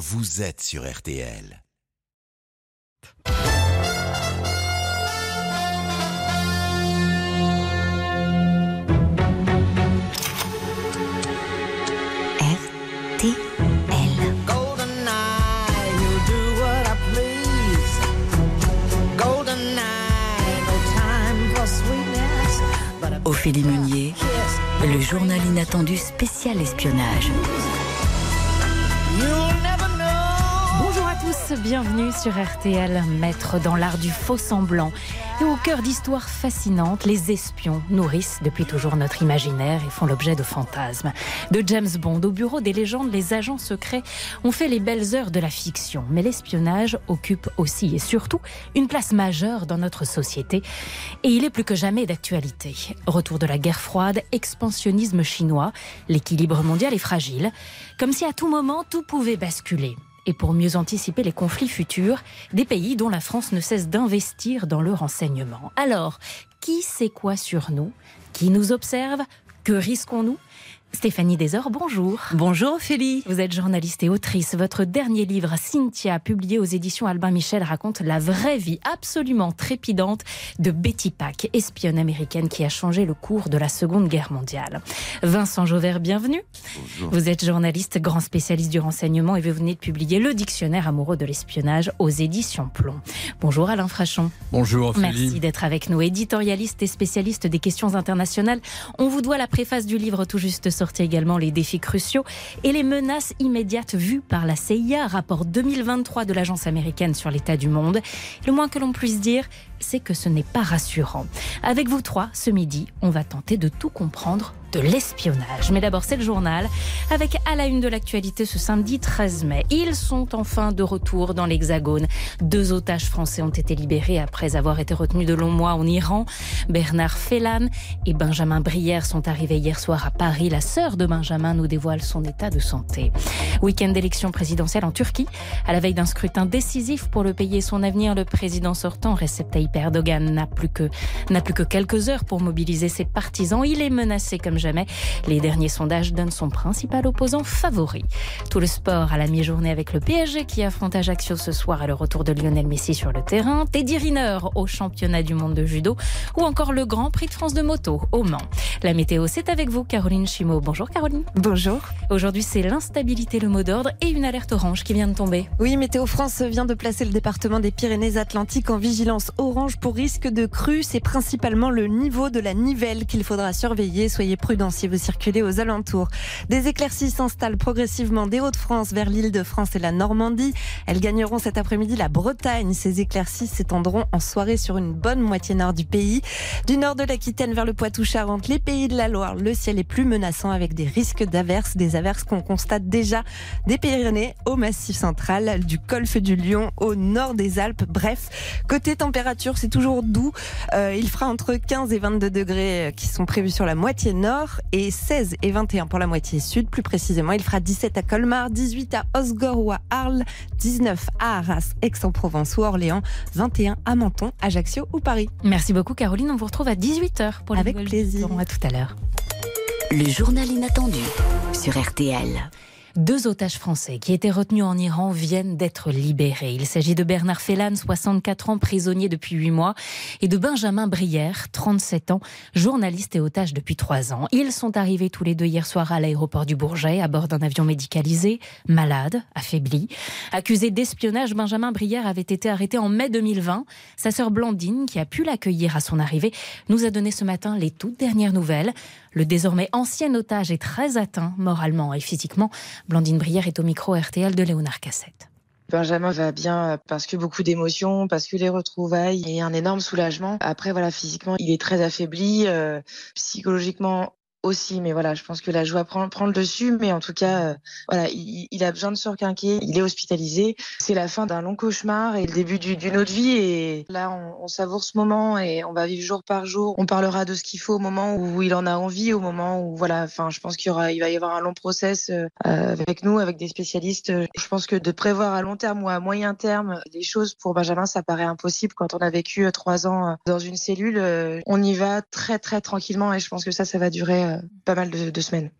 vous êtes sur RTL. Ophélie Meunier, le journal inattendu spécial espionnage. Bienvenue sur RTL, maître dans l'art du faux semblant. Et au cœur d'histoires fascinantes, les espions nourrissent depuis toujours notre imaginaire et font l'objet de fantasmes. De James Bond au bureau des légendes, les agents secrets ont fait les belles heures de la fiction. Mais l'espionnage occupe aussi et surtout une place majeure dans notre société. Et il est plus que jamais d'actualité. Retour de la guerre froide, expansionnisme chinois, l'équilibre mondial est fragile. Comme si à tout moment tout pouvait basculer et pour mieux anticiper les conflits futurs des pays dont la France ne cesse d'investir dans le renseignement. Alors, qui sait quoi sur nous? Qui nous observe? Que risquons-nous? Stéphanie Desor, bonjour. Bonjour Ophélie. Vous êtes journaliste et autrice. Votre dernier livre, Cynthia, publié aux éditions Albin Michel, raconte la vraie vie absolument trépidante de Betty Pack, espionne américaine qui a changé le cours de la Seconde Guerre mondiale. Vincent Jauvert, bienvenue. Bonjour. Vous êtes journaliste, grand spécialiste du renseignement et vous venez de publier le dictionnaire amoureux de l'espionnage aux éditions Plomb. Bonjour Alain Frachon. Bonjour Ophélie. Merci d'être avec nous. Éditorialiste et spécialiste des questions internationales, on vous doit la préface du livre tout juste sorti également les défis cruciaux et les menaces immédiates vues par la CIA, rapport 2023 de l'agence américaine sur l'état du monde. Le moins que l'on puisse dire, c'est que ce n'est pas rassurant. Avec vous trois, ce midi, on va tenter de tout comprendre de l'espionnage. Mais d'abord, c'est le journal avec à la une de l'actualité ce samedi 13 mai. Ils sont enfin de retour dans l'Hexagone. Deux otages français ont été libérés après avoir été retenus de longs mois en Iran. Bernard Fellan et Benjamin Brière sont arrivés hier soir à Paris. La sœur de Benjamin nous dévoile son état de santé. Week-end d'élection présidentielle en Turquie. À la veille d'un scrutin décisif pour le pays et son avenir, le président sortant, Recep Tayyip Erdogan, n'a plus que, n'a plus que quelques heures pour mobiliser ses partisans. Il est menacé comme jamais. Les derniers sondages donnent son principal opposant favori. Tout le sport à la mi-journée avec le PSG qui affronte Ajaccio ce soir à le retour de Lionel Messi sur le terrain. Teddy Riner au championnat du monde de judo ou encore le Grand Prix de France de moto au Mans. La météo, c'est avec vous, Caroline Chimo. Bonjour Caroline. Bonjour. Aujourd'hui, c'est l'instabilité, le mot d'ordre et une alerte orange qui vient de tomber. Oui, Météo France vient de placer le département des Pyrénées-Atlantiques en vigilance orange pour risque de crue. C'est principalement le niveau de la Nivelle qu'il faudra surveiller. Soyez prudents si vous circulez aux alentours. Des éclaircies s'installent progressivement des Hauts-de-France vers l'île de France et la Normandie. Elles gagneront cet après-midi la Bretagne. Ces éclaircies s'étendront en soirée sur une bonne moitié nord du pays. Du nord de l'Aquitaine vers le Poitou-Charentes, les pays de la Loire, le ciel est plus menaçant avec des risques d'averses, des averses qu'on constate déjà des Pyrénées au Massif central, du Golfe du Lion au nord des Alpes. Bref, côté température, c'est toujours doux. Euh, il fera entre 15 et 22 degrés euh, qui sont prévus sur la moitié nord et 16 et 21 pour la moitié sud. Plus précisément, il fera 17 à Colmar, 18 à Osgore ou à Arles, 19 à Arras, Aix-en-Provence ou Orléans, 21 à Menton, Ajaccio ou Paris. Merci beaucoup Caroline, on vous retrouve à 18h pour les Avec plaisir. À tout à l'heure. Le journal inattendu sur RTL. Deux otages français qui étaient retenus en Iran viennent d'être libérés. Il s'agit de Bernard Fellan, 64 ans, prisonnier depuis 8 mois, et de Benjamin Brière, 37 ans, journaliste et otage depuis 3 ans. Ils sont arrivés tous les deux hier soir à l'aéroport du Bourget à bord d'un avion médicalisé, malade, affaibli. Accusé d'espionnage, Benjamin Brière avait été arrêté en mai 2020. Sa sœur Blandine, qui a pu l'accueillir à son arrivée, nous a donné ce matin les toutes dernières nouvelles. Le désormais ancien otage est très atteint moralement et physiquement. Blandine Brière est au micro RTL de Léonard Cassette. Benjamin va bien parce que beaucoup d'émotions, parce que les retrouvailles et un énorme soulagement. Après, voilà, physiquement, il est très affaibli, euh, psychologiquement aussi, mais voilà, je pense que la joie prend, prend le dessus, mais en tout cas, euh, voilà, il, a besoin de se requinquer, il est hospitalisé. C'est la fin d'un long cauchemar et le début d'une autre vie. Et là, on, savoure ce moment et on va vivre jour par jour. On parlera de ce qu'il faut au moment où il en a envie, au moment où, voilà, enfin, je pense qu'il y aura, il va y avoir un long process euh, avec nous, avec des spécialistes. Je pense que de prévoir à long terme ou à moyen terme des choses pour Benjamin, ça paraît impossible quand on a vécu euh, trois ans dans une cellule. On y va très, très tranquillement et je pense que ça, ça va durer pas mal de, semaines.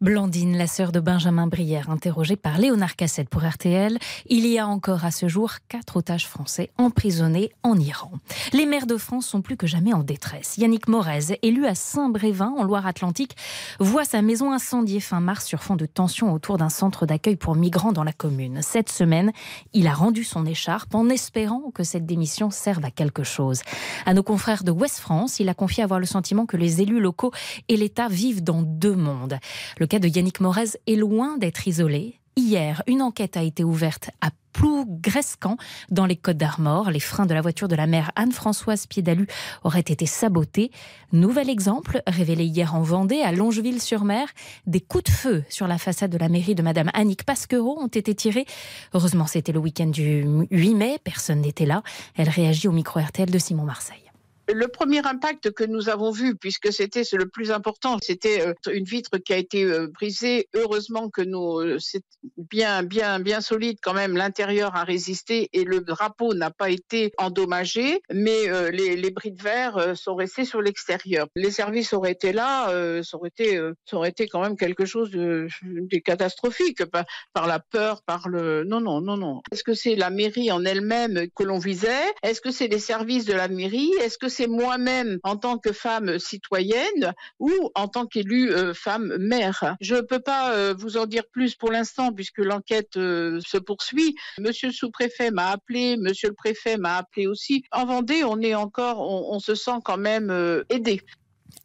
Blandine, la sœur de Benjamin Brière, interrogée par Léonard Cassette pour RTL, il y a encore à ce jour quatre otages français emprisonnés en Iran. Les maires de France sont plus que jamais en détresse. Yannick Morez, élu à Saint-Brévin en Loire-Atlantique, voit sa maison incendiée fin mars sur fond de tension autour d'un centre d'accueil pour migrants dans la commune. Cette semaine, il a rendu son écharpe en espérant que cette démission serve à quelque chose. À nos confrères de Ouest France, il a confié avoir le sentiment que les élus locaux et l'État vivent dans deux mondes. Cas de Yannick Morez est loin d'être isolé. Hier, une enquête a été ouverte à Plougrescan, dans les Côtes d'Armor. Les freins de la voiture de la mère Anne-Françoise Piedalu auraient été sabotés. Nouvel exemple, révélé hier en Vendée, à Longeville-sur-Mer, des coups de feu sur la façade de la mairie de Madame Annick Pasquereau ont été tirés. Heureusement, c'était le week-end du 8 mai, personne n'était là. Elle réagit au micro RTL de Simon Marseille. Le premier impact que nous avons vu, puisque c'était le plus important, c'était euh, une vitre qui a été euh, brisée. Heureusement que nous, euh, c'est bien, bien, bien solide quand même. L'intérieur a résisté et le drapeau n'a pas été endommagé, mais les, les, bris de verre sont restés sur l'extérieur. Les services auraient été là, ça aurait été, ça été quand même quelque chose de, de catastrophique par, par, la peur, par le. Non, non, non, non. Est-ce que c'est la mairie en elle-même que l'on visait? Est-ce que c'est les services de la mairie? Est-ce que c'est moi-même en tant que femme citoyenne ou en tant qu'élue euh, femme mère. Je ne peux pas euh, vous en dire plus pour l'instant puisque l'enquête euh, se poursuit. Monsieur le sous-préfet m'a appelé, monsieur le préfet m'a appelé aussi. En Vendée, on est encore, on se sent quand même aidé.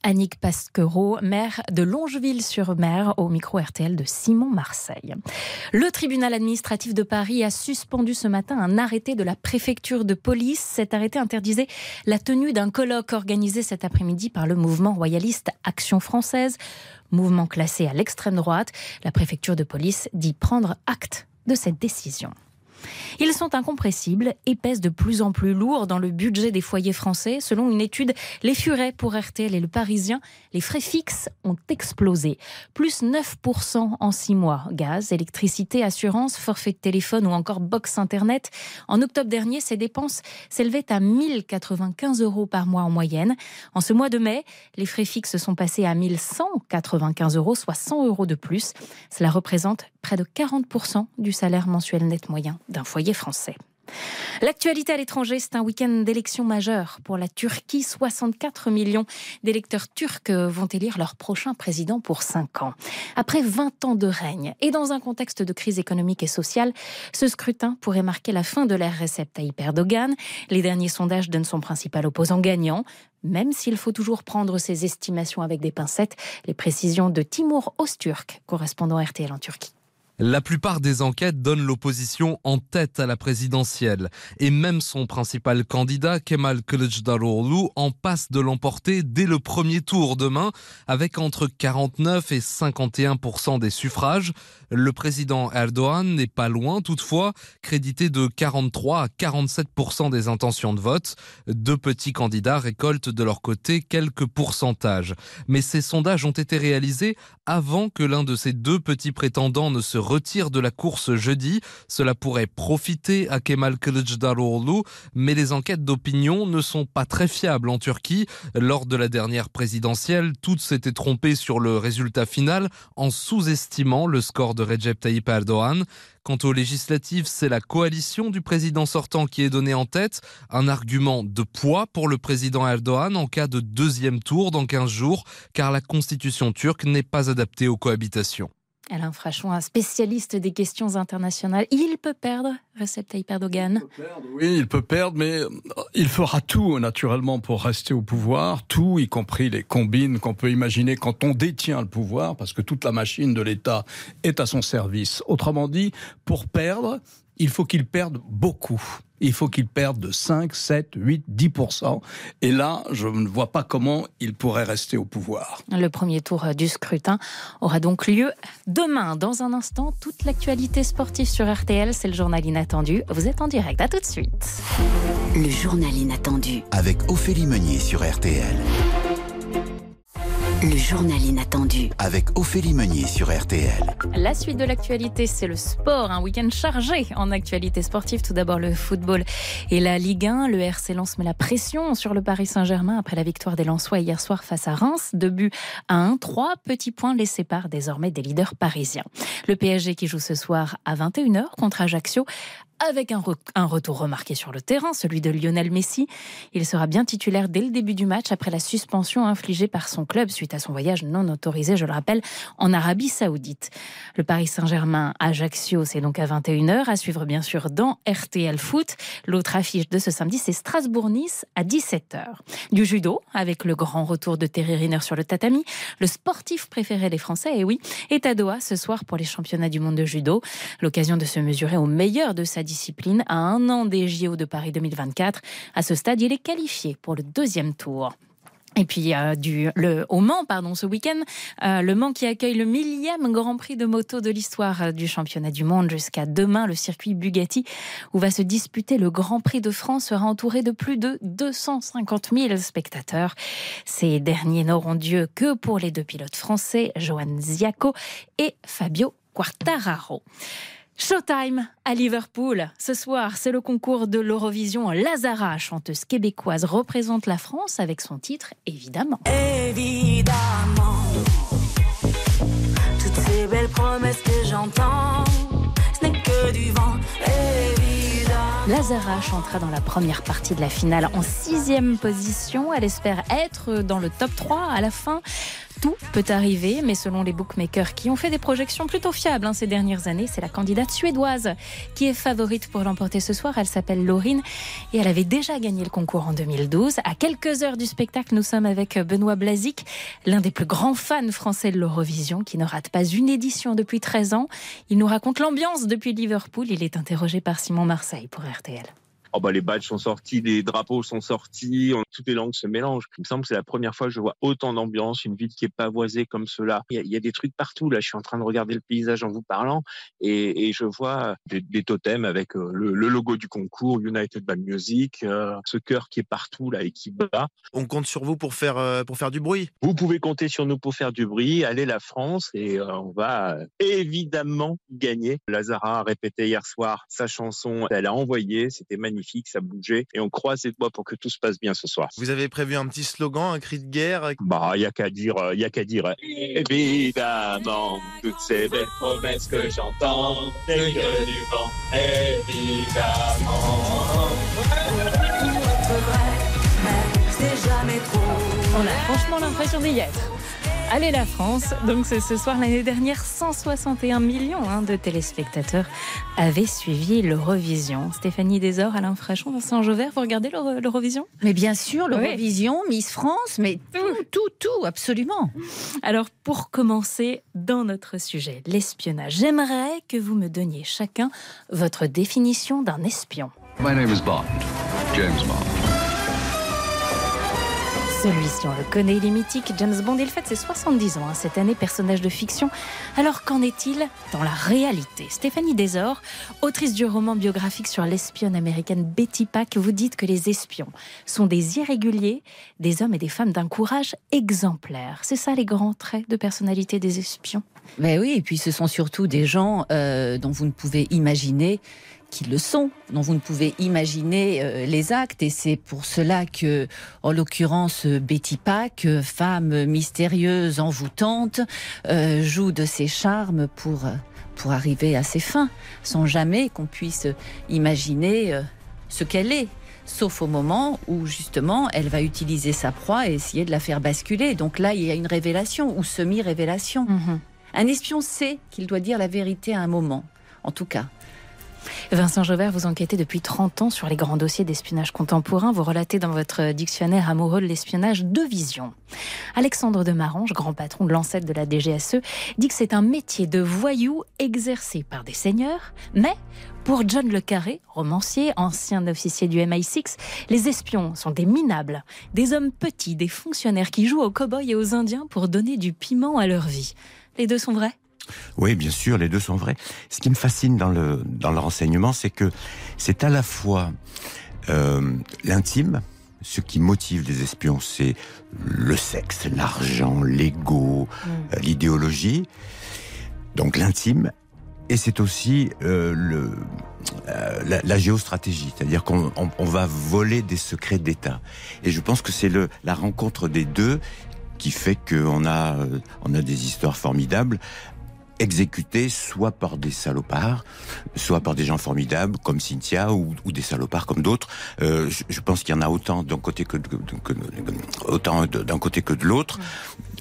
Annick Pasquereau, maire de Longeville-sur-Mer, au micro RTL de Simon Marseille. Le tribunal administratif de Paris a suspendu ce matin un arrêté de la préfecture de police. Cet arrêté interdisait la tenue d'un colloque organisé cet après-midi par le mouvement royaliste Action française, mouvement classé à l'extrême droite. La préfecture de police dit prendre acte de cette décision. Ils sont incompressibles et pèsent de plus en plus lourd dans le budget des foyers français. Selon une étude, les furets pour RTL et le Parisien, les frais fixes ont explosé. Plus 9% en 6 mois. Gaz, électricité, assurance, forfait de téléphone ou encore box Internet. En octobre dernier, ces dépenses s'élevaient à 1095 euros par mois en moyenne. En ce mois de mai, les frais fixes sont passés à 1195 euros, soit 100 euros de plus. Cela représente près de 40% du salaire mensuel net moyen d'un foyer français. L'actualité à l'étranger, c'est un week-end d'élections majeures pour la Turquie. 64 millions d'électeurs turcs vont élire leur prochain président pour 5 ans. Après 20 ans de règne et dans un contexte de crise économique et sociale, ce scrutin pourrait marquer la fin de l'ère Recep Tayyip Erdogan. Les derniers sondages donnent son principal opposant gagnant. Même s'il faut toujours prendre ses estimations avec des pincettes, les précisions de Timur Osturk, correspondant RTL en Turquie. La plupart des enquêtes donnent l'opposition en tête à la présidentielle. Et même son principal candidat, Kemal Kılıçdaroğlu, en passe de l'emporter dès le premier tour demain, avec entre 49 et 51% des suffrages. Le président Erdogan n'est pas loin, toutefois, crédité de 43 à 47% des intentions de vote. Deux petits candidats récoltent de leur côté quelques pourcentages. Mais ces sondages ont été réalisés avant que l'un de ces deux petits prétendants ne se retire de la course jeudi. Cela pourrait profiter à Kemal Kılıçdaroğlu, mais les enquêtes d'opinion ne sont pas très fiables en Turquie. Lors de la dernière présidentielle, toutes s'étaient trompées sur le résultat final en sous-estimant le score de Recep Tayyip Erdogan. Quant aux législatives, c'est la coalition du président sortant qui est donnée en tête, un argument de poids pour le président Erdogan en cas de deuxième tour dans 15 jours, car la constitution turque n'est pas adaptée aux cohabitations. Alain Frachon, un spécialiste des questions internationales. Il peut perdre, Recep Tayyip Erdogan Oui, il peut perdre, mais euh, il fera tout, naturellement, pour rester au pouvoir. Tout, y compris les combines qu'on peut imaginer quand on détient le pouvoir, parce que toute la machine de l'État est à son service. Autrement dit, pour perdre, il faut qu'il perde beaucoup il faut qu'il perde de 5, 7, 8, 10%. Et là, je ne vois pas comment il pourrait rester au pouvoir. Le premier tour du scrutin aura donc lieu demain. Dans un instant, toute l'actualité sportive sur RTL, c'est le journal inattendu. Vous êtes en direct, à tout de suite. Le journal inattendu. Avec Ophélie Meunier sur RTL. Le journal inattendu. Avec Ophélie Meunier sur RTL. La suite de l'actualité, c'est le sport. Un week-end chargé en actualité sportive. Tout d'abord le football et la Ligue 1. Le RC Lens met la pression sur le Paris Saint-Germain après la victoire des Lensois hier soir face à Reims. Deux buts à 1. Trois petits points les séparent désormais des leaders parisiens. Le PSG qui joue ce soir à 21h contre Ajaccio avec un, retour remarqué sur le terrain, celui de Lionel Messi. Il sera bien titulaire dès le début du match après la suspension infligée par son club suite à son voyage non autorisé, je le rappelle, en Arabie Saoudite. Le Paris Saint-Germain Ajaccio, c'est donc à 21h, à suivre bien sûr dans RTL Foot. L'autre affiche de ce samedi, c'est Strasbourg-Nice à 17h. Du judo, avec le grand retour de Terry Riner sur le tatami, le sportif préféré des Français, et oui, est à Doha ce soir pour les championnats du monde de judo. L'occasion de se mesurer au meilleur de sa discipline à un an des JO de Paris 2024. À ce stade, il est qualifié pour le deuxième tour. Et puis euh, du, le, au Mans, pardon, ce week-end, euh, le Mans qui accueille le millième Grand Prix de moto de l'histoire euh, du championnat du monde jusqu'à demain, le circuit Bugatti, où va se disputer le Grand Prix de France, sera entouré de plus de 250 000 spectateurs. Ces derniers n'auront Dieu que pour les deux pilotes français, Johan Ziaco et Fabio Quartararo. Showtime à Liverpool. Ce soir, c'est le concours de l'Eurovision. Lazara, chanteuse québécoise, représente la France avec son titre Évidemment. Évidemment, toutes ces belles promesses que j'entends, ce n'est que du vent. Évidemment. Lazara chantera dans la première partie de la finale en sixième position. Elle espère être dans le top 3 à la fin. Tout peut arriver, mais selon les bookmakers qui ont fait des projections plutôt fiables hein, ces dernières années, c'est la candidate suédoise qui est favorite pour l'emporter ce soir. Elle s'appelle Laurine et elle avait déjà gagné le concours en 2012. À quelques heures du spectacle, nous sommes avec Benoît Blazic, l'un des plus grands fans français de l'Eurovision, qui ne rate pas une édition depuis 13 ans. Il nous raconte l'ambiance depuis Liverpool. Il est interrogé par Simon Marseille pour RTL. Oh bah les badges sont sortis, les drapeaux sont sortis, on, toutes les langues se mélangent. Il me semble que c'est la première fois que je vois autant d'ambiance, une ville qui est pavoisée comme cela. Il y, a, il y, a, des trucs partout. Là, je suis en train de regarder le paysage en vous parlant et, et je vois des, des, totems avec euh, le, le, logo du concours United Band Music, euh, ce cœur qui est partout là et qui bat. On compte sur vous pour faire euh, pour faire du bruit. Vous pouvez compter sur nous pour faire du bruit. Allez la France et euh, on va évidemment gagner. Lazara a répété hier soir sa chanson. Elle a envoyé, c'était magnifique, ça bougeait et on croise les doigts pour que tout se passe bien ce soir. Vous avez prévu un petit slogan, un cri de guerre? Bah, il y a qu'à dire, il y a qu'à dire. Évidemment, toutes ces belles promesses que j'entends, c'est que du vent. Évidemment. On a franchement l'impression d'y être. Allez la France, donc c'est ce soir l'année dernière, 161 millions hein, de téléspectateurs avaient suivi l'Eurovision. Stéphanie Desor, Alain Frachon, Vincent Jovert, vous regardez l'Eurovision? Mais bien sûr, l'Eurovision, oui. Miss France, mais tout, tout, tout, absolument. Alors pour commencer dans notre sujet, l'espionnage, j'aimerais que vous me donniez chacun votre définition d'un espion. My name is Bond, James Bond. Celui-ci, on le connaît, il est mythique. James Bond, il fête ses 70 ans hein, cette année, personnage de fiction. Alors qu'en est-il dans la réalité? Stéphanie Desor, autrice du roman biographique sur l'espionne américaine Betty Pack, vous dites que les espions sont des irréguliers, des hommes et des femmes d'un courage exemplaire. C'est ça les grands traits de personnalité des espions? Mais oui, et puis ce sont surtout des gens euh, dont vous ne pouvez imaginer qui le sont, dont vous ne pouvez imaginer euh, les actes. Et c'est pour cela que, en l'occurrence, Betty Pack, femme mystérieuse, envoûtante, euh, joue de ses charmes pour, pour arriver à ses fins, sans jamais qu'on puisse imaginer euh, ce qu'elle est. Sauf au moment où justement elle va utiliser sa proie et essayer de la faire basculer. Donc là, il y a une révélation ou semi-révélation. Mm -hmm. Un espion sait qu'il doit dire la vérité à un moment, en tout cas. Vincent Jovert, vous enquêtez depuis 30 ans sur les grands dossiers d'espionnage contemporain. Vous relatez dans votre dictionnaire amoureux de l'espionnage deux visions. Alexandre de Marange, grand patron de l'ancêtre de la DGSE, dit que c'est un métier de voyou exercé par des seigneurs, mais pour John Le Carré, romancier, ancien officier du MI6, les espions sont des minables, des hommes petits, des fonctionnaires qui jouent aux cow-boys et aux indiens pour donner du piment à leur vie. Les deux sont vrais? Oui, bien sûr, les deux sont vrais. Ce qui me fascine dans le dans le renseignement, c'est que c'est à la fois euh, l'intime ce qui motive les espions, c'est le sexe, l'argent, l'ego, euh, l'idéologie, donc l'intime. Et c'est aussi euh, le, euh, la, la géostratégie, c'est-à-dire qu'on on- on va voler des secrets d'État. Et je pense que c'est la rencontre des deux qui fait qu'on a, on a des histoires formidables exécutées soit par des salopards, soit par des gens formidables comme Cynthia ou, des salopards comme d'autres. Euh, je, pense qu'il y en a autant d'un côté que de l'autre.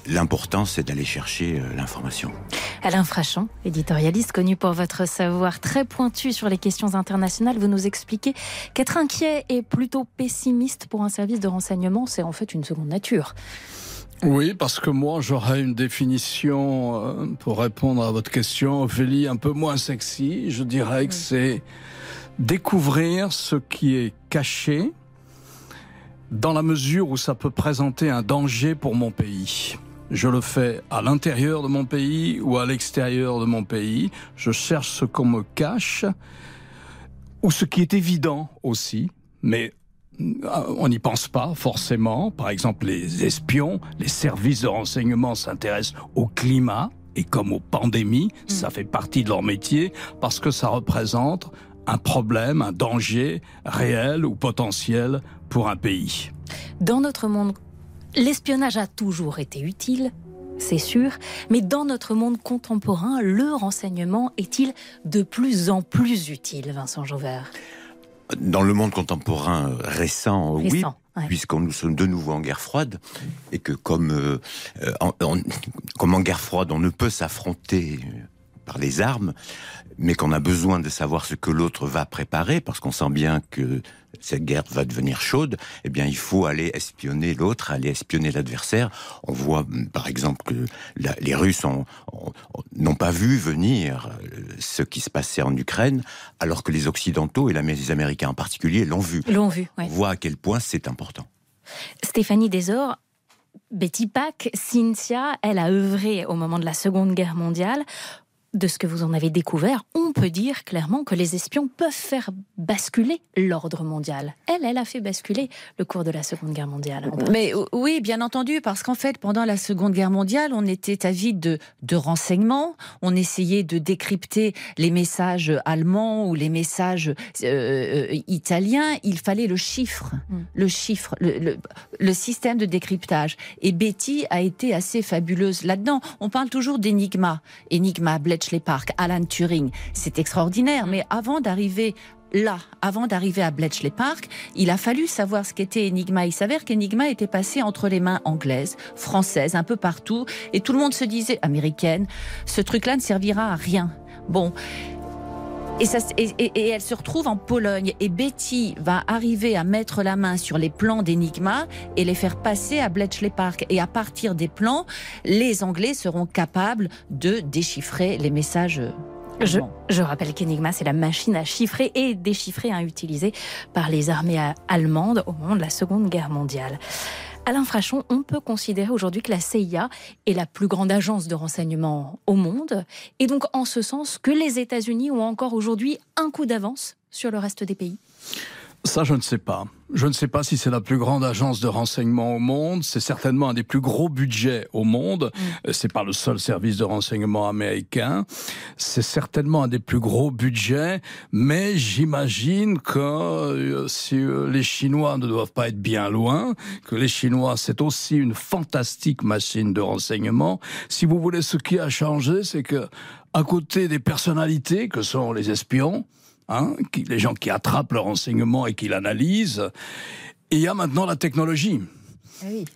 L'important, c'est d'aller chercher euh, l'information. Alain Frachon, éditorialiste connu pour votre savoir très pointu sur les questions internationales, vous nous expliquez qu'être inquiet et plutôt pessimiste pour un service de renseignement, c'est en fait une seconde nature. Oui, parce que moi, j'aurais une définition euh, pour répondre à votre question, Ophélie, un peu moins sexy. Je dirais que c'est découvrir ce qui est caché dans la mesure où ça peut présenter un danger pour mon pays. Je le fais à l'intérieur de mon pays ou à l'extérieur de mon pays. Je cherche ce qu'on me cache ou ce qui est évident aussi, mais on n'y pense pas forcément. Par exemple, les espions, les services de renseignement s'intéressent au climat et comme aux pandémies, ça fait partie de leur métier parce que ça représente un problème, un danger réel ou potentiel pour un pays. Dans notre monde, l'espionnage a toujours été utile, c'est sûr, mais dans notre monde contemporain, le renseignement est-il de plus en plus utile, Vincent Jauvert Dans le monde contemporain récent, oui, ouais. puisqu'on nous sommes de nouveau en guerre froide, et que comme, euh, en, en- comme en guerre froide, on ne peut s'affronter euh, par les armes, mais qu'on a besoin de savoir ce que l'autre va préparer, parce qu'on sent bien que cette guerre va devenir chaude, eh bien, il faut aller espionner l'autre, aller espionner l'adversaire. On voit, hum, par exemple, que la- les Russes ont- ont- ont- n'ont pas vu venir euh, ce qui se passait en Ukraine, alors que les Occidentaux, et la- les Américains en particulier, l'ont vu. L'ont vu, ouais. On voit à quel point c'est important. Stéphanie Desor, Betty Pack, Cynthia, elle a œuvré au moment de la Seconde Guerre mondiale. De ce que vous en avez découvert, on peut dire clairement que les espions peuvent faire basculer l'ordre mondial. Elle, elle a fait basculer le cours de la Seconde Guerre mondiale. Mais oui, bien entendu, parce qu'en fait, pendant la Seconde Guerre mondiale, on était avide de, de renseignements, on essayait de décrypter les messages allemands ou les messages euh, euh, italiens. Il fallait le chiffre, le chiffre, le, le- le système de décryptage. Et Betty a été assez fabuleuse là-dedans. On parle toujours Enigma, Bletchley Park, Alan Turing. C'est extraordinaire, mais avant d'arriver là, avant d'arriver à Bletchley Park, il a fallu savoir ce qu'était Enigma. Il s'avère qu'Enigma était passé entre les mains anglaises, françaises, un peu partout, et tout le monde se disait, américaine, ce truc-là ne servira à rien. Bon. Et, ça, et, et- et elle se retrouve en Pologne. Et Betty va arriver à mettre la main sur les plans d'Enigma et les faire passer à Bletchley Park. Et à partir des plans, les Anglais seront capables de déchiffrer les messages. Je, je rappelle qu'Enigma, c'est la machine à chiffrer et déchiffrer hein, utilisée par les armées allemandes au moment de la Seconde Guerre mondiale. Alain Frachon, on peut considérer aujourd'hui que la CIA est la plus grande agence de renseignement au monde, et donc en ce sens que les États-Unis ont encore aujourd'hui un coup d'avance sur le reste des pays? Ça, je ne sais pas. Je ne sais pas si c'est la plus grande agence de renseignement au monde. C'est certainement un des plus gros budgets au monde. Euh, C'est pas le seul service de renseignement américain. C'est certainement un des plus gros budgets. Mais j'imagine que euh, si euh, les Chinois ne doivent pas être bien loin, que les Chinois, c'est aussi une fantastique machine de renseignement. Si vous voulez, ce qui a changé, c'est que à côté des personnalités que sont les espions, hein, qui- les gens qui attrapent le renseignement et qui l'analysent. Et il y a maintenant la technologie.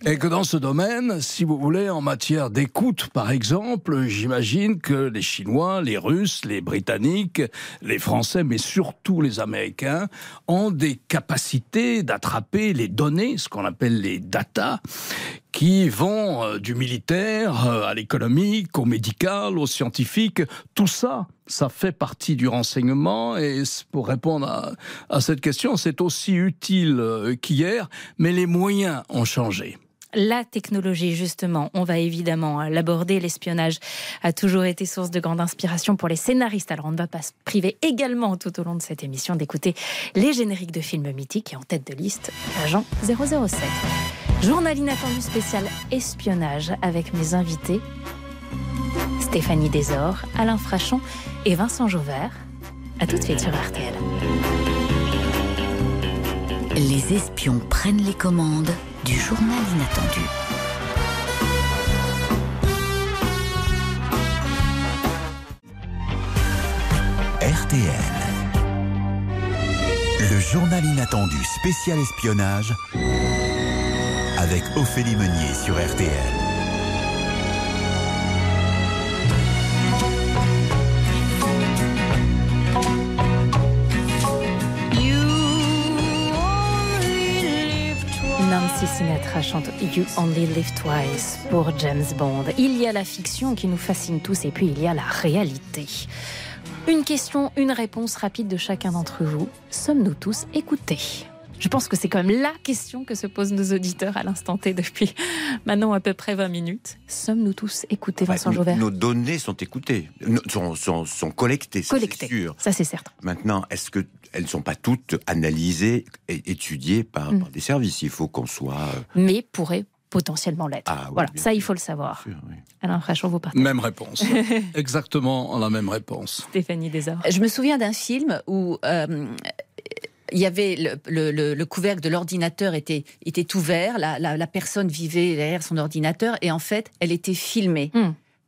Et que dans ce domaine, si vous voulez, en matière d'écoute, par exemple, j'imagine que les Chinois, les Russes, les Britanniques, les Français, mais surtout les Américains, ont des capacités d'attraper les données, ce qu'on appelle les data, qui vont euh, du militaire euh, à l'économique, au médical, au scientifique. Tout ça, ça fait partie du renseignement. Et pour répondre à, à cette question, c'est aussi utile euh, qu'hier, mais les moyens ont changé. La technologie, justement, on va évidemment l'aborder. L'espionnage a toujours été source de grande inspiration pour les scénaristes. Alors on ne va pas se priver également tout au long de cette émission d'écouter les génériques de films mythiques et en tête de liste, Agent 007. Journal inattendu spécial espionnage avec mes invités Stéphanie Desor, Alain Frachon et Vincent Jauvert. À tout de suite sur RTL. Les espions prennent les commandes du journal inattendu. RTL. Le journal inattendu spécial espionnage avec Ophélie Meunier sur RTL. Nancy Sinatra chante You Only Live Twice pour James Bond. Il y a la fiction qui nous fascine tous et puis il y a la réalité. Une question, une réponse rapide de chacun d'entre vous. Sommes-nous tous écoutés? Je pense que c'est quand même la question que se posent nos auditeurs à l'instant T depuis maintenant à peu près 20 minutes. Sommes-nous tous écoutés, Vincent Ouais, Jauvert Nos données sont écoutées, sont, sont, sont collectées, ça, c'est Collectées. sûr. Ça, c'est certain. Maintenant, est-ce que elles ne sont pas toutes analysées et étudiées par, Mm. par des services? Il faut qu'on soit. euh, Mais pourrait potentiellement l'être. Ah oui, voilà, ça, il faut le savoir. Alain Frachon, vous partez. Même réponse. Exactement la même réponse. Stéphanie Desor. Je me souviens d'un film où euh, il y avait le, le- le- le couvercle de l'ordinateur était, était ouvert, la, la- la personne vivait derrière son ordinateur et en fait, elle était filmée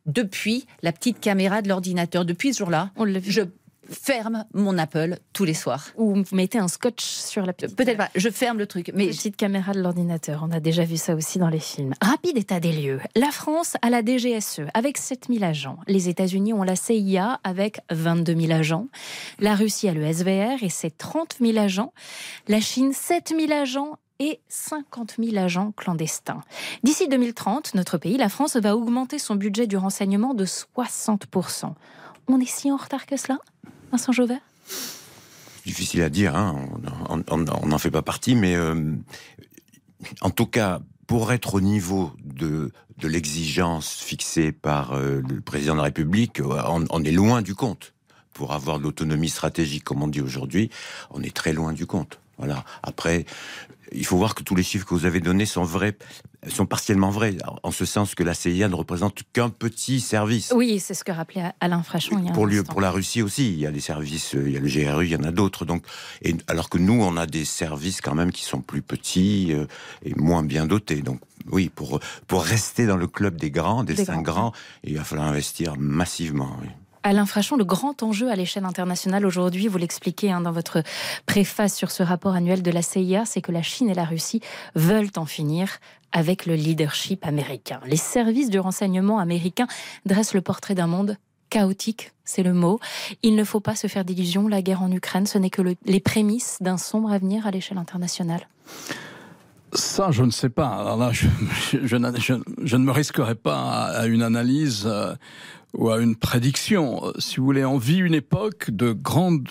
depuis la petite caméra de l'ordinateur. Depuis ce jour-là, je ferme mon Apple tous les soirs. Ou vous mettez un scotch sur la petite... Peut-être pas, je ferme le truc. Mais Petite caméra de l'ordinateur, on a déjà vu ça aussi dans les films. Rapide état des lieux. La France a la DGSE avec 7000 agents. Les États-Unis ont la CIA avec 22 000 agents. La Russie a le SVR et ses 30 000 agents. La Chine, 7000 agents et 50 000 agents clandestins. D'ici 2030, notre pays, la France, va augmenter son budget du renseignement de 60%. On est si en retard que cela? Difficile à dire, hein, on n'en fait pas partie, mais euh, en tout cas, pour être au niveau de, l'exigence fixée par euh, le président de la République, on, on est loin du compte. Pour avoir de l'autonomie stratégique, comme on dit aujourd'hui, on est très loin du compte. Voilà. Après, il faut voir que tous les chiffres que vous avez donnés sont vrais, sont partiellement vrais, en ce sens que la CIA ne représente qu'un petit service. Oui, c'est ce que rappelait Alain Frachon il y a Pour, lui- pour la Russie aussi, il y a les services, euh, il y a le GRU, il y en a d'autres. Donc, et, alors que nous, on a des services quand même qui sont plus petits euh, et moins bien dotés. Donc, oui, pour pour rester dans le club des grands, des, Des cinq grands. grands, il va falloir investir massivement. oui. Alain Frachon, le grand enjeu à l'échelle internationale aujourd'hui, vous l'expliquez hein, dans votre préface sur ce rapport annuel de la CIA, c'est que la Chine et la Russie veulent en finir avec le leadership américain. Les services du renseignement américain dressent le portrait d'un monde chaotique, c'est le mot. Il ne faut pas se faire d'illusions, la guerre en Ukraine, ce n'est que le- les prémices d'un sombre avenir à l'échelle internationale. Ça, je ne sais pas. Là, je, je- ne me risquerai pas à, à une analyse euh, ou à une prédiction. Euh, Si vous voulez, on vit une époque de grande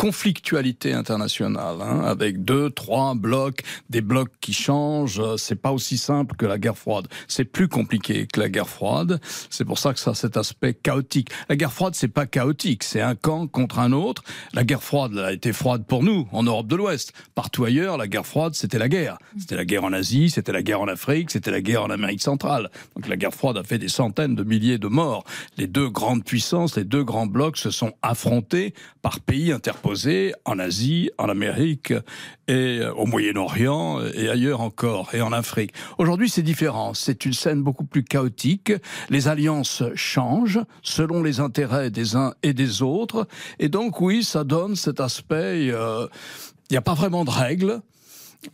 conflictualité internationale, hein, avec deux, trois blocs, des blocs qui changent. C'est pas aussi simple que la guerre froide. C'est plus compliqué que la guerre froide. C'est pour ça que ça a cet aspect chaotique. La guerre froide, c'est pas chaotique. C'est un camp contre un autre. La guerre froide elle a été froide pour nous, en Europe de l'Ouest. Partout ailleurs, la guerre froide, c'était la guerre. C'était la guerre en Asie, c'était la guerre en Afrique, c'était la guerre en Amérique centrale. Donc la guerre froide a fait des centaines de milliers de morts. Les deux grandes puissances, les deux grands blocs se sont affrontés par pays interposés en Asie, en Amérique et euh, au Moyen-Orient et ailleurs encore, et en Afrique. Aujourd'hui, c'est différent. C'est une scène beaucoup plus chaotique. Les alliances changent selon les intérêts des uns et des autres. Et donc, oui, ça donne cet aspect. euh, Il n'y a pas vraiment de règles.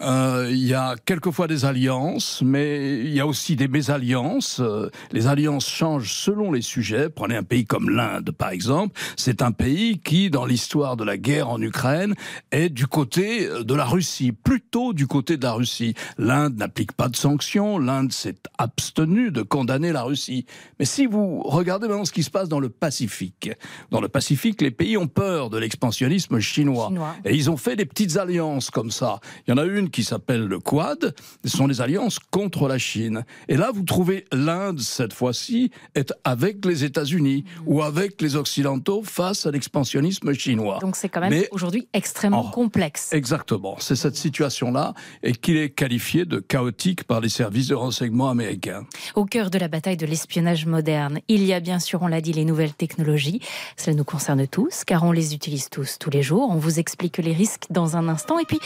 Euh, Il y a quelquefois des alliances, mais il y a aussi des mésalliances. Euh, Les alliances changent selon les sujets. Prenez un pays comme l'Inde, par exemple. C'est un pays qui, dans l'histoire de la guerre en Ukraine, est du côté de la Russie, plutôt du côté de la Russie. L'Inde n'applique pas de sanctions. L'Inde s'est abstenue de condamner la Russie. Mais si vous regardez maintenant ce qui se passe dans le Pacifique, dans le Pacifique, les pays ont peur de l'expansionnisme chinois. Chinois. Et ils ont fait des petites alliances comme ça. Il y en a eu une qui s'appelle le Quad. Ce sont les alliances contre la Chine. Et là, vous trouvez l'Inde, cette fois-ci, est avec les États-Unis ou avec les Occidentaux face à l'expansionnisme chinois. Donc c'est quand même aujourd'hui extrêmement Oh. complexe. Exactement. C'est cette situation-là et qu'il est qualifié de chaotique par les services de renseignement américains. Au cœur de la bataille de l'espionnage moderne, il y a bien sûr, on l'a dit, les nouvelles technologies. Cela nous concerne tous, car on les utilise tous tous les jours. On vous explique les risques dans un instant. Et puis,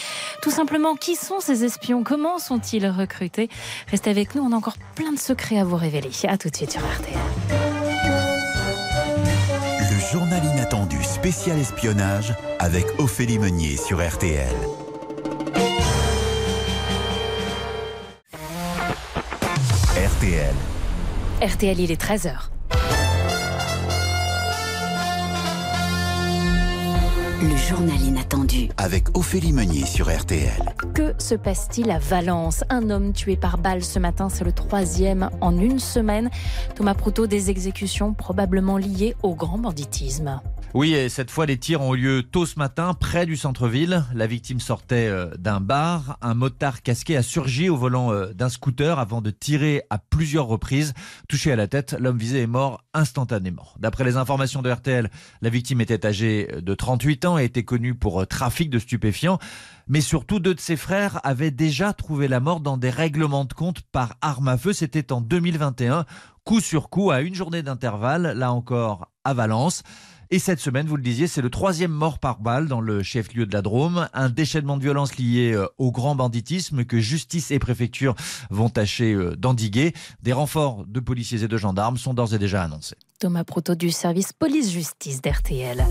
tout simplement, qui sont ces espions? Comment sont-ils recrutés? Restez avec nous, on a encore plein de secrets à vous révéler. À tout de suite sur RTL. Le journal inattendu spécial espionnage avec Ophélie Meunier sur RTL. RTL. RTL, il est 13h. Le journal inattendu. Avec Ophélie Meunier sur RTL. Que se passe-t-il à Valence? Un homme tué par balle ce matin, c'est le troisième en une semaine. Thomas Proutot, des exécutions probablement liées au grand banditisme. Oui, et cette fois, les tirs ont eu lieu tôt ce matin, près du centre-ville. La victime sortait euh, d'un bar. Un motard casqué a surgi au volant euh, d'un scooter avant de tirer à plusieurs reprises. Touché à la tête, l'homme visé est mort instantanément. D'après les informations de RTL, la victime était âgée de 38 ans et était connue pour euh, trafic de stupéfiants. Mais surtout, deux de ses frères avaient déjà trouvé la mort dans des règlements de compte par arme à feu. C'était en 2021, coup sur coup, à une journée d'intervalle, là encore à Valence. Et cette semaine, vous le disiez, c'est le troisième mort par balle dans le chef-lieu de la Drôme. Un déchaînement de violence lié euh, au grand banditisme que justice et préfecture vont tâcher euh, d'endiguer. Des renforts de policiers et de gendarmes sont d'ores et déjà annoncés. Thomas Proto du service police-justice d'RTL.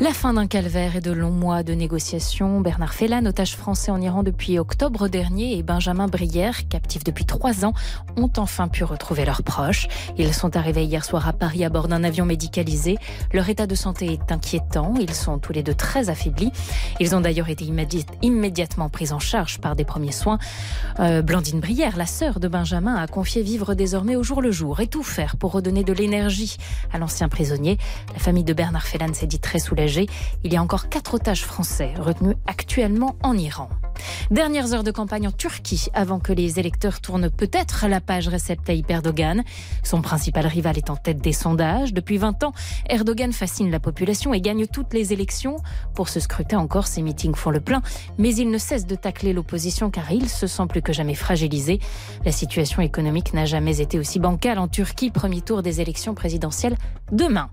La fin d'un calvaire et de longs mois de négociations. Bernard Fellan, otage français en Iran depuis octobre dernier, et Benjamin Brière, captif depuis trois ans, ont enfin pu retrouver leurs proches. Ils sont arrivés hier soir à Paris à bord d'un avion médicalisé. Leur état de santé est inquiétant. Ils sont tous les deux très affaiblis. Ils ont d'ailleurs été immédi- immédiatement pris en charge par des premiers soins. Euh, Blandine Brière, la sœur de Benjamin, a confié vivre désormais au jour le jour et tout faire pour redonner de l'énergie à l'ancien prisonnier. La famille de Bernard Fellan s'est dit très soulagée. Il y a encore quatre otages français retenus actuellement en Iran. Dernières heures de campagne en Turquie avant que les électeurs tournent peut-être la page Recep Tayyip Erdogan. Son principal rival est en tête des sondages. Depuis 20 ans, Erdogan fascine la population et gagne toutes les élections. Pour ce scrutin encore, ses meetings font le plein, mais il ne cesse de tacler l'opposition car il se sent plus que jamais fragilisé. La situation économique n'a jamais été aussi bancale en Turquie. Premier tour des élections présidentielles demain.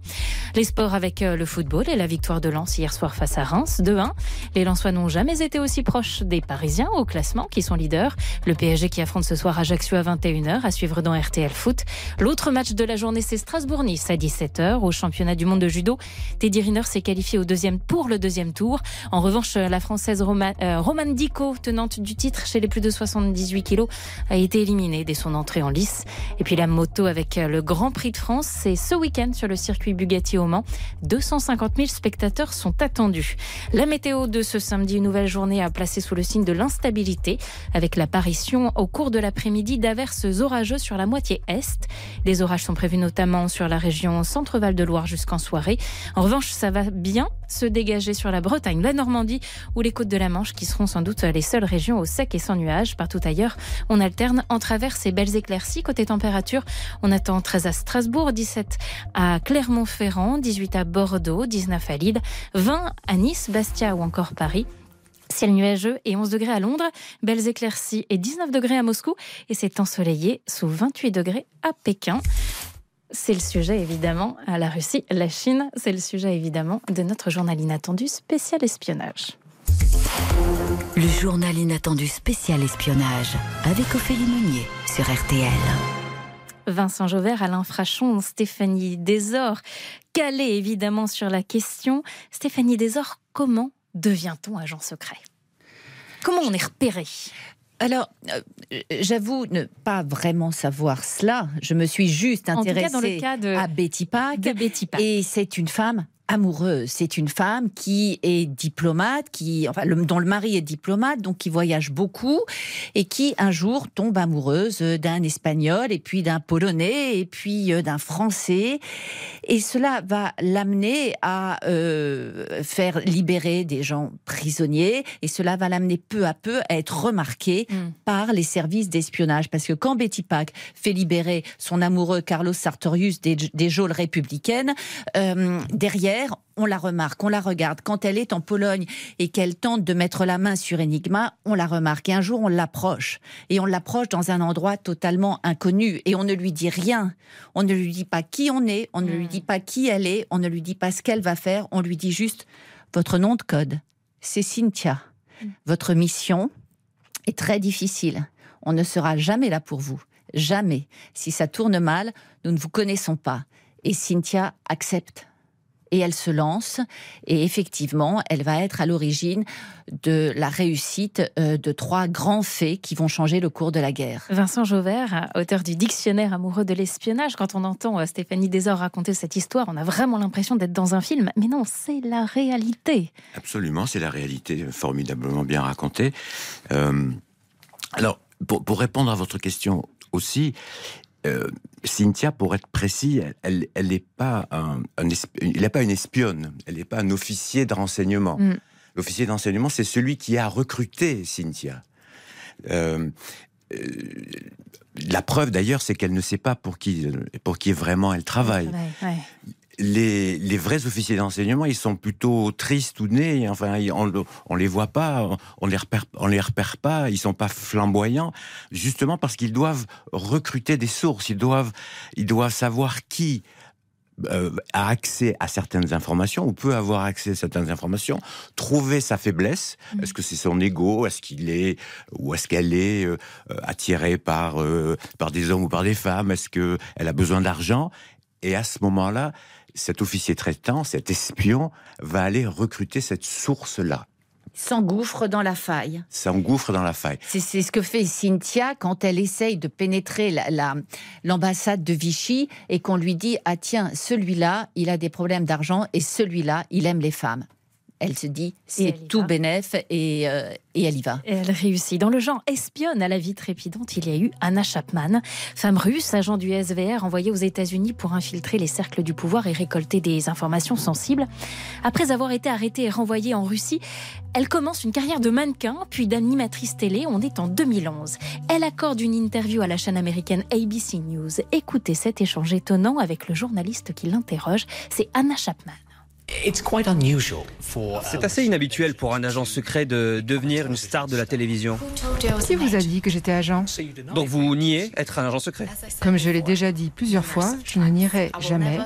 Les sports avec euh, le football et la victoire de Lens hier soir face à Reims 2-1. Les Lensois n'ont jamais été aussi proches des Parisiens au classement qui sont leaders. Le PSG qui affronte ce soir Ajaccio à 21h à suivre dans RTL Foot. L'autre match de la journée c'est Strasbourg-Nice à 17h au championnat du monde de judo. Teddy Riner s'est qualifié au deuxième pour le deuxième tour. En revanche, la française euh, Romane Dico, tenante du titre chez les plus de 78 kilos, a été éliminée dès son entrée en lice. Et puis la moto avec euh, le Grand Prix de France, c'est ce week-end sur le circuit Bugatti au Mans. 250 000 spectateurs sont attendus. La météo de ce samedi, une nouvelle journée à placer sous le signe de l'instabilité, avec l'apparition au cours de l'après-midi d'averses orageuses sur la moitié est. Des orages sont prévus notamment sur la région Centre-Val de Loire jusqu'en soirée. En revanche, ça va bien se dégager sur la Bretagne, la Normandie ou les côtes de la Manche, qui seront sans doute les seules régions au sec et sans nuages. Partout ailleurs, on alterne en travers ces belles éclaircies. Côté température, on attend 13 à Strasbourg, 17 à Clermont-Ferrand, 18 à Bordeaux, 19 à Lille, 20 à Nice, Bastia ou encore Paris. Ciel nuageux et 11 degrés à Londres, belles éclaircies et 19 degrés à Moscou et c'est ensoleillé sous 28 degrés à Pékin. C'est le sujet évidemment à la Russie, la Chine, c'est le sujet évidemment de notre journal inattendu spécial espionnage. Le journal inattendu spécial espionnage avec Ophélie Meunier sur RTL. Vincent Jauvert, Alain Frachon, Stéphanie Desor, calé évidemment sur la question. Stéphanie Desor, comment devient-on agent secret? Comment on est repéré? Alors, euh, j'avoue ne pas vraiment savoir cela. Je me suis juste En tout cas, intéressée dans le cas de- à Betty Pack. de Betty Pack. Et c'est une femme amoureuse. C'est une femme qui est diplomate, qui, enfin, le- dont le mari est diplomate, donc qui voyage beaucoup et qui un jour tombe amoureuse d'un espagnol et puis d'un polonais et puis euh, d'un français. Et cela va l'amener à euh, faire libérer des gens prisonniers et cela va l'amener peu à peu à être remarqué par les services d'espionnage. Parce que quand Betty Pack fait libérer son amoureux Carlos Sartorius des, des geôles républicaines, euh, derrière, on la remarque, on la regarde. Quand elle est en Pologne et qu'elle tente de mettre la main sur Enigma, on la remarque. Et un jour, on l'approche. Et on l'approche dans un endroit totalement inconnu. Et on ne lui dit rien. On ne lui dit pas qui on est, on ne lui dit pas qui elle est, on ne lui dit pas ce qu'elle va faire. On lui dit juste votre nom de code, c'est Cynthia. Votre mission est très difficile. On ne sera jamais là pour vous. Jamais. Si ça tourne mal, nous ne vous connaissons pas. Et Cynthia accepte. Et elle se lance. Et effectivement, elle va être à l'origine de la réussite euh, de trois grands faits qui vont changer le cours de la guerre. Vincent Jauvert, auteur du dictionnaire amoureux de l'espionnage, quand on entend euh, Stéphanie Desor raconter cette histoire, on a vraiment l'impression d'être dans un film. Mais non, c'est la réalité. Absolument, c'est la réalité formidablement bien racontée. Euh, alors, pour, pour répondre à votre question aussi, euh, Cynthia, pour être précis, elle, elle n'est pas un, elle pas une espionne, elle n'est pas un officier de renseignement. Mm. L'officier de renseignement, c'est celui qui a recruté Cynthia. Euh, euh, la preuve d'ailleurs, c'est qu'elle ne sait pas pour qui, pour qui vraiment elle travaille les, les vrais officiers d'enseignement, ils sont plutôt tristes ou nés. Enfin, on, on les voit pas, on les repère, on les repère pas. Ils sont pas flamboyants, justement parce qu'ils doivent recruter des sources. Ils doivent, ils doivent savoir qui euh, a accès à certaines informations ou peut avoir accès à certaines informations, trouver sa faiblesse. Est-ce que c'est son ego Est-ce qu'il est ou est-ce qu'elle est euh, attirée par euh, par des hommes ou par des femmes Est-ce que elle a besoin d'argent Et à ce moment-là, cet officier traitant, cet espion, va aller recruter cette source-là. S'engouffre dans la faille. S'engouffre dans la faille. C'est ce que fait Cynthia quand elle essaye de pénétrer la- la- l'ambassade de Vichy et qu'on lui dit Ah, tiens, celui-là, il a des problèmes d'argent et celui-là, il aime les femmes. Elle se dit C'est tout bénef et, euh, et elle y va. Et elle réussit. Dans le genre espionne à la vie trépidante, il y a eu Anna Chapman, femme russe, agent du SVR envoyée aux États-Unis pour infiltrer les cercles du pouvoir et récolter des informations sensibles. Après avoir été arrêtée et renvoyée en Russie, elle commence une carrière de mannequin, puis d'animatrice télé. On est en 2011. Elle accorde une interview à la chaîne américaine ABC News. Écoutez cet échange étonnant avec le journaliste qui l'interroge. C'est Anna Chapman. C'est assez inhabituel pour un agent secret de devenir une star de la télévision. Qui vous a dit que j'étais agent Donc vous niez être un agent secret Comme je l'ai déjà dit plusieurs fois, je ne nierai jamais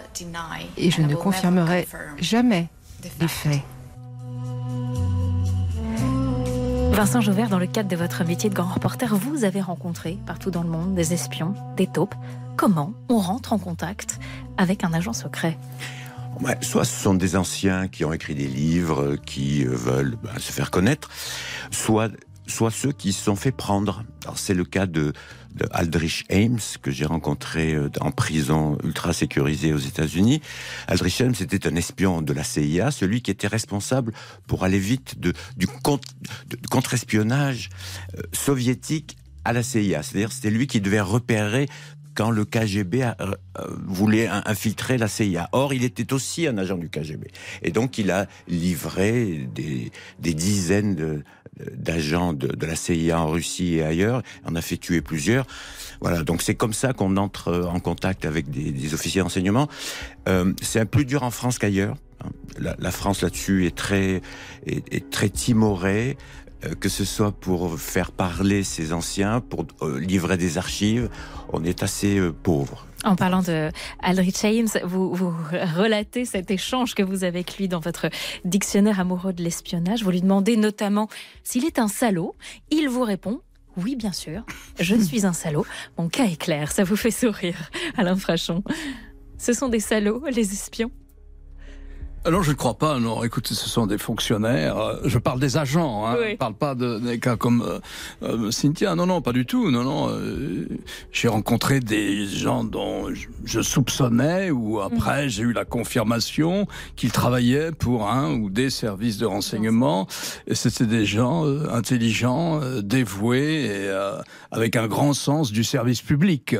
et je ne confirmerai jamais les faits. Vincent Jauvert, dans le cadre de votre métier de grand reporter, vous avez rencontré partout dans le monde des espions, des taupes. Comment on rentre en contact avec un agent secret? Ouais, soit ce sont des anciens qui ont écrit des livres, qui euh, veulent ben, se faire connaître, soit, soit ceux qui se sont fait prendre. C'est le cas de, de Aldrich Ames que j'ai rencontré euh, en prison ultra sécurisée aux États-Unis. Aldrich Ames était un espion de la CIA, celui qui était responsable pour aller vite de- du contre-espionnage euh, soviétique à la CIA. C'est-à-dire c'était lui qui devait repérer quand le KGB euh, euh, voulait in- infiltrer la CIA. Or, il était aussi un agent du KGB. Et donc, il a livré des, dizaines d'agents de, la CIA en Russie et ailleurs. On a fait tuer plusieurs. Voilà, donc c'est comme ça qu'on entre en contact avec des, officiers d'enseignement. Euh, c'est un plus dur en France qu'ailleurs. La, France là-dessus est très, timorée que ce soit pour faire parler ces anciens, pour euh, livrer des archives, on est assez euh, pauvre. En parlant de Aldrich James, vous, vous relatez cet échange que vous avez avec lui dans votre dictionnaire amoureux de l'espionnage. Vous lui demandez notamment s'il est un salaud. Il vous répond oui, bien sûr, je suis un salaud. Mon cas est clair, ça vous fait sourire, Alain Frachon. Ce sont des salauds, les espions? Alors je ne crois pas, non. Écoutez, ce sont des fonctionnaires. Euh, Je parle des agents, hein. Oui. je ne parle pas de, des cas comme euh, euh, Cynthia. Non, non, pas du tout. Non, non. euh, j'ai rencontré des gens dont je, je soupçonnais ou après j'ai eu la confirmation qu'ils travaillaient pour un ou des services de renseignement. Et c'était des gens intelligents, dévoués et avec un grand sens du service public.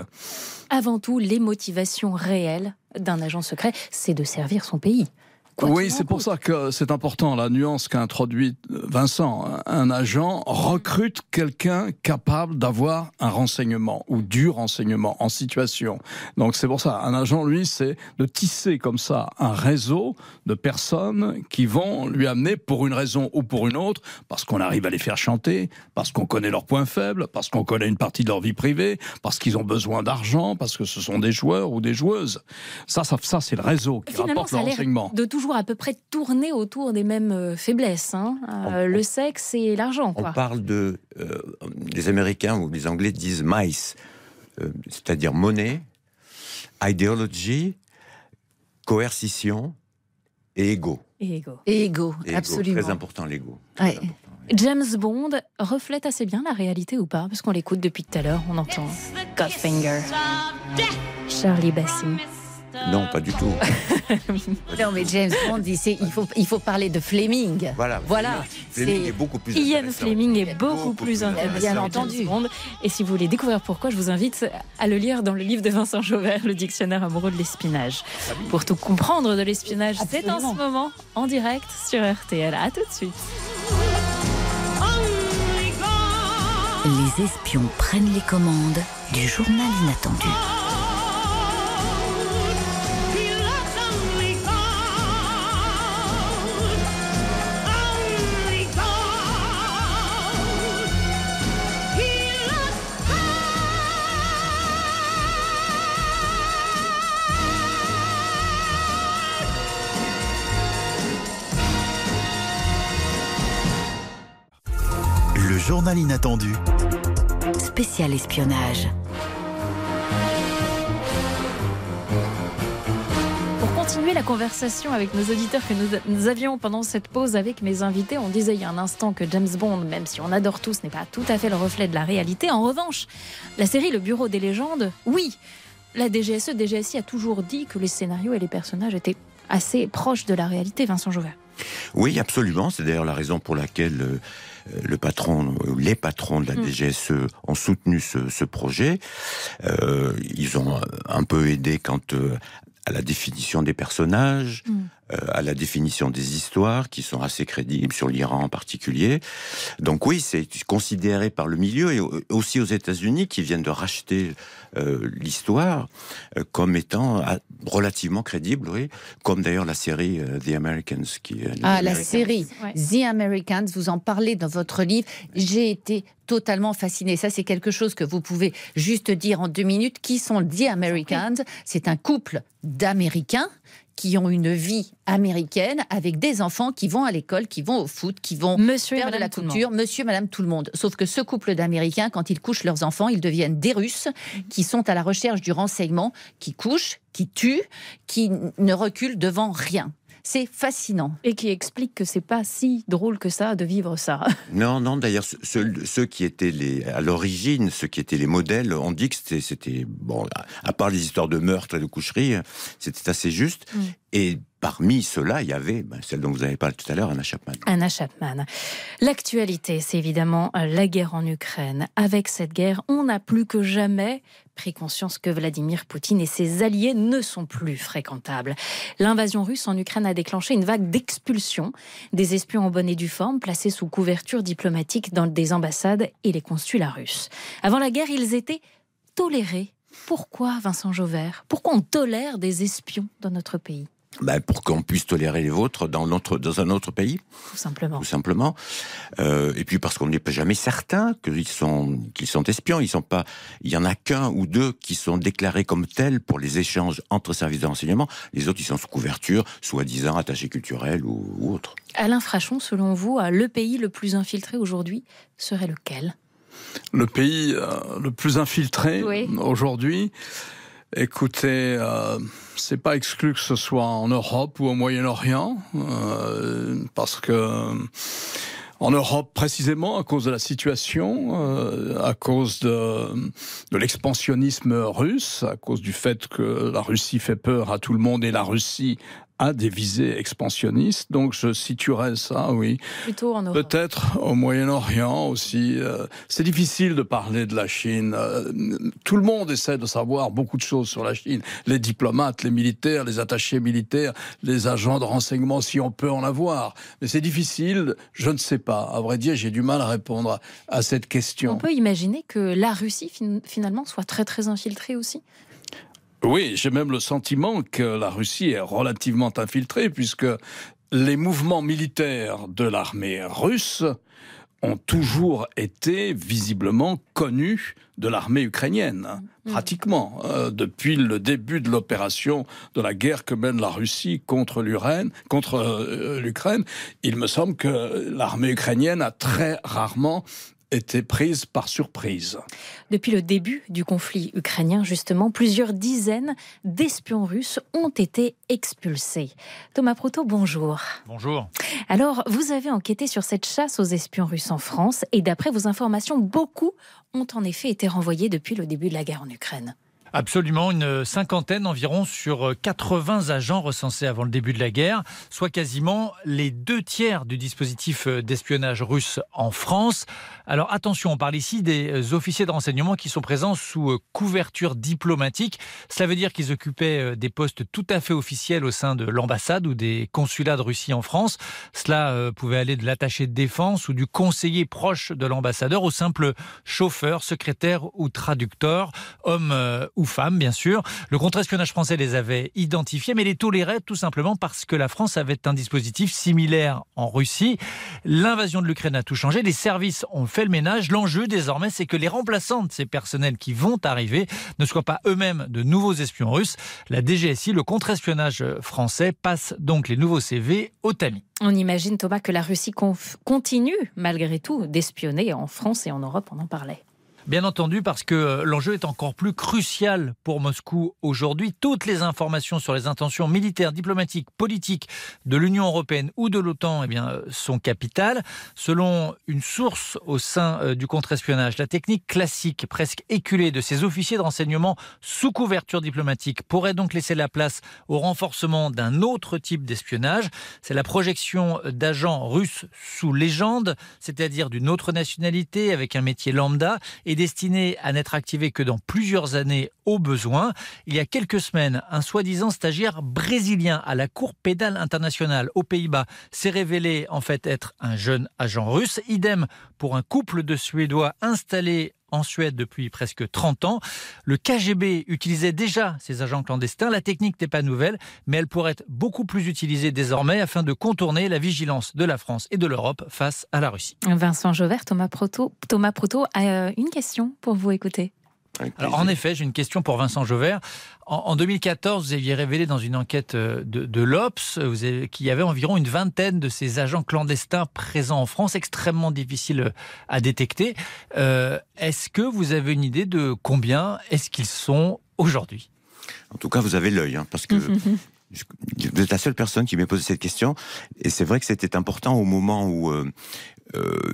Avant tout, les motivations réelles d'un agent secret, c'est de servir son pays. Quoi oui, c'est pour ça que c'est important, la nuance qu'a introduite Vincent. Un agent recrute quelqu'un capable d'avoir un renseignement ou du renseignement en situation. Donc c'est pour ça, un agent, lui, c'est de tisser comme ça un réseau de personnes qui vont lui amener pour une raison ou pour une autre, parce qu'on arrive à les faire chanter, parce qu'on connaît leurs points faibles, parce qu'on connaît une partie de leur vie privée, parce qu'ils ont besoin d'argent, parce que ce sont des joueurs ou des joueuses. Ça, ça, ça c'est le réseau qui Finalement, rapporte le renseignement. de toujours à peu près tourner autour des mêmes euh, faiblesses. hein. Euh, le sexe et l'argent, On quoi. parle de. euh, les Américains ou les Anglais disent mice, euh, c'est-à-dire monnaie, idéologie, coercition et ego. Et ego. Et ego, Et ego, absolument. Très important l'ego. Ouais. James Bond reflète assez bien la réalité ou pas? Parce qu'on l'écoute depuis tout à l'heure, on entend Godfinger, Charlie Bassi. Non, pas du tout. Non, mais James Bond, il, sait- il, faut, il faut parler de Fleming. Voilà. Voilà. Fleming est beaucoup plus Ian. Fleming est beaucoup, plus plus intéressant Bien entendu. Bond. Et si vous voulez découvrir pourquoi, je vous invite à le lire dans le livre de Vincent Jauvert, Le dictionnaire amoureux de l'espionnage. Pour tout comprendre de l'espionnage, c'est en ce moment en direct sur RTL. À tout de suite. Les espions prennent les commandes du journal inattendu. Journal inattendu. Spécial espionnage. Pour continuer la conversation avec nos auditeurs que nous, nous avions pendant cette pause avec mes invités, on disait il y a un instant que James Bond, même si on adore tous, n'est pas tout à fait le reflet de la réalité. En revanche, la série Le Bureau des légendes, oui, la DGSE, DGSI a toujours dit que les scénarios et les personnages étaient assez proches de la réalité, Vincent Jauvert. Oui, absolument. C'est d'ailleurs la raison pour laquelle euh, le patron, les patrons de la Mm. DGSE ont soutenu ce, ce projet. Euh, ils ont un peu aidé quant euh, à la définition des personnages, Mm. À la définition des histoires qui sont assez crédibles sur l'Iran en particulier. Donc oui, c'est considéré par le milieu et au- aussi aux États-Unis qui viennent de racheter euh, l'histoire euh, comme étant ah, relativement crédible, oui, comme d'ailleurs la série euh, The Americans qui est Ah, la série The Americans, vous en parlez dans votre livre. J'ai été totalement fascinée. Ça, c'est quelque chose que vous pouvez juste dire en deux minutes. Qui sont The Americans? C'est un couple d'Américains qui ont une vie américaine avec des enfants qui vont à l'école, qui vont au foot, qui vont Monsieur faire de la couture, monsieur, madame, tout le monde. Sauf que ce couple d'Américains, quand ils couchent leurs enfants, ils deviennent des Russes qui sont à la recherche du renseignement, qui couchent, qui tuent, qui ne reculent devant rien. C'est fascinant. Et qui explique que c'est pas si drôle que ça de vivre ça. Non, non, d'ailleurs, ce- ceux, ceux qui étaient les, à l'origine, ceux qui étaient les modèles, on dit que c'était, c'était, bon, à, part les histoires de meurtre et de coucherie, c'était assez juste. Mm. Et parmi ceux-là, il y avait, ben, celle dont vous avez parlé tout à l'heure, Anna Chapman. Anna Chapman. L'actualité, c'est évidemment la guerre en Ukraine. Avec cette guerre, on n'a plus que jamais pris conscience que Vladimir Poutine et ses alliés ne sont plus fréquentables. L'invasion russe en Ukraine a déclenché une vague d'expulsion des espions en bonne et due forme placés sous couverture diplomatique dans des ambassades et les consulats russes. Avant la guerre, ils étaient tolérés. Pourquoi, Vincent Jauvert? Pourquoi on tolère des espions dans notre pays? Ben, pour qu'on puisse tolérer les vôtres dans, notre, dans un autre pays, Tout simplement. tout simplement. Euh, et puis parce qu'on n'est pas jamais certain qu'ils sont, qu'ils sont espions. Ils sont pas, il y en a qu'un ou deux qui sont déclarés comme tels pour les échanges entre services de renseignement. Les autres, ils sont sous couverture, soi-disant attachés culturels ou, ou autres. Alain Frachon, selon vous, euh, le pays le plus infiltré aujourd'hui serait lequel? Le pays euh, le plus infiltré Oui. aujourd'hui, Écoutez, euh, c'est pas exclu que ce soit en Europe ou au Moyen-Orient, euh, parce que en Europe, précisément à cause de la situation, euh, à cause de, de l'expansionnisme russe, à cause du fait que la Russie fait peur à tout le monde et la Russie a des visées expansionnistes. Donc je situerais ça, oui. Plutôt en Europe. Peut-être au Moyen-Orient aussi. Euh, c'est difficile de parler de la Chine. Euh, tout le monde essaie de savoir beaucoup de choses sur la Chine. Les diplomates, les militaires, les attachés militaires, les agents de renseignement, si on peut en avoir. Mais c'est difficile, je ne sais pas. À vrai dire, j'ai du mal à répondre à cette question. On peut imaginer que la Russie, fin- finalement, soit très très infiltrée aussi? Oui, j'ai même le sentiment que la Russie est relativement infiltrée, puisque les mouvements militaires de l'armée russe ont toujours été visiblement connus de l'armée ukrainienne, pratiquement, euh, depuis le début de l'opération de la guerre que mène la Russie contre l'Ukraine. Contre euh, l'Ukraine, il me semble que l'armée ukrainienne a très rarement été prise par surprise. Depuis le début du conflit ukrainien, justement, plusieurs dizaines d'espions russes ont été expulsés. Thomas Proto, bonjour. Bonjour. Alors, vous avez enquêté sur cette chasse aux espions russes en France et d'après vos informations, beaucoup ont en effet été renvoyés depuis le début de la guerre en Ukraine. Absolument, une cinquantaine environ sur 80 agents recensés avant le début de la guerre, soit quasiment les deux tiers du dispositif d'espionnage russe en France. Alors attention, on parle ici des officiers de renseignement qui sont présents sous couverture diplomatique. Cela veut dire qu'ils occupaient des postes tout à fait officiels au sein de l'ambassade ou des consulats de Russie en France. Cela euh, pouvait aller de l'attaché de défense ou du conseiller proche de l'ambassadeur au simple chauffeur, secrétaire ou traducteur, homme euh, femmes, bien sûr. Le contre-espionnage français les avait identifiés, mais les tolérait tout simplement parce que la France avait un dispositif similaire en Russie. L'invasion de l'Ukraine a tout changé. Les services ont fait le ménage. L'enjeu désormais, c'est que les remplaçants de ces personnels qui vont arriver ne soient pas eux-mêmes de nouveaux espions russes. La DGSI, le contre-espionnage français, passe donc les nouveaux CV au tamis. On imagine, Thomas, que la Russie continue, malgré tout, d'espionner en France et en Europe, on en parlait. Bien entendu, parce que euh, l'enjeu est encore plus crucial pour Moscou aujourd'hui. Toutes les informations sur les intentions militaires, diplomatiques, politiques de l'Union européenne ou de l'OTAN eh euh, sont capitales. Selon une source au sein euh, du contre-espionnage, la technique classique, presque éculée de ces officiers de renseignement sous couverture diplomatique pourrait donc laisser la place au renforcement d'un autre type d'espionnage. C'est la projection d'agents russes sous légende, c'est-à-dire d'une autre nationalité avec un métier lambda et destiné à n'être activé que dans plusieurs années au besoin. Il y a quelques semaines, un soi-disant stagiaire brésilien à la Cour pénale internationale aux Pays-Bas s'est révélé en fait être un jeune agent russe. Idem pour un couple de Suédois installés en Suède depuis presque 30 ans. Le KGB utilisait déjà ces agents clandestins. La technique n'est pas nouvelle, mais elle pourrait être beaucoup plus utilisée désormais afin de contourner la vigilance de la France et de l'Europe face à la Russie. Vincent Jauvert, Thomas Proto, Thomas Proto a euh, une question pour vous écouter. Alors, en effet, j'ai une question pour Vincent Jauvert. En, en 2014, vous aviez révélé dans une enquête euh, de, de l'Obs qu'il y avait environ une vingtaine de ces agents clandestins présents en France, extrêmement difficiles à détecter. Euh, est-ce que vous avez une idée de combien est-ce qu'ils sont aujourd'hui? En tout cas, vous avez l'œil, hein, parce que vous êtes la seule personne qui m'ait posé cette question. Et c'est vrai que c'était important au moment où, euh, euh,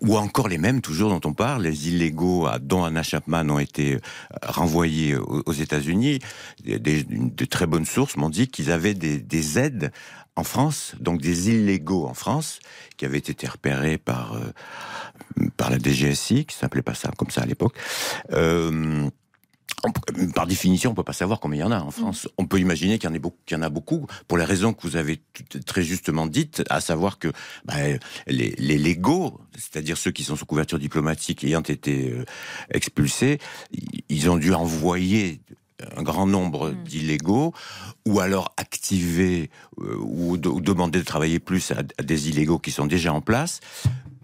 où encore les mêmes, toujours dont on parle, les illégaux dont Anna Chapman ont été euh, renvoyés aux, États-Unis. De très bonnes sources m'ont dit qu'ils avaient des, des aides en France, donc des illégaux en France, qui avaient été repérés par euh, par la DGSI, qui s'appelait pas ça comme ça à l'époque. On par définition, on peut pas savoir combien il y en a en France. On peut imaginer qu'il y en, ait beaucoup, qu'il y en a beaucoup, pour les raisons que vous avez tout- très justement dites, à savoir que bah, les, les légaux, c'est-à-dire ceux qui sont sous couverture diplomatique ayant été euh, expulsés, ils ont dû envoyer un grand nombre d'illégaux, ou alors activer euh, ou, de- ou demander de travailler plus à, à des illégaux qui sont déjà en place.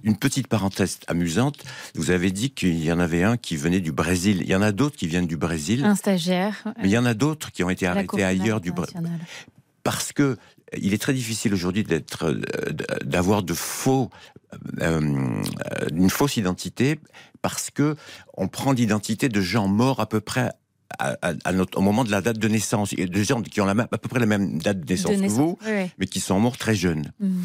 Une petite parenthèse amusante, vous avez dit qu'il y en avait un qui venait du Brésil. Il y en a d'autres qui viennent du Brésil. Un stagiaire. Mais il y en a d'autres qui ont été arrêtés ailleurs du Brésil. Parce que il est très difficile aujourd'hui d'être, euh, d'avoir de faux, euh, euh, une fausse identité, parce que on prend l'identité de gens morts à peu près à, à- à notre, au moment de la date de naissance. Il y a des gens qui ont la même- à peu près la même date de naissance, De que vous, oui, mais qui sont morts très jeunes. Mm.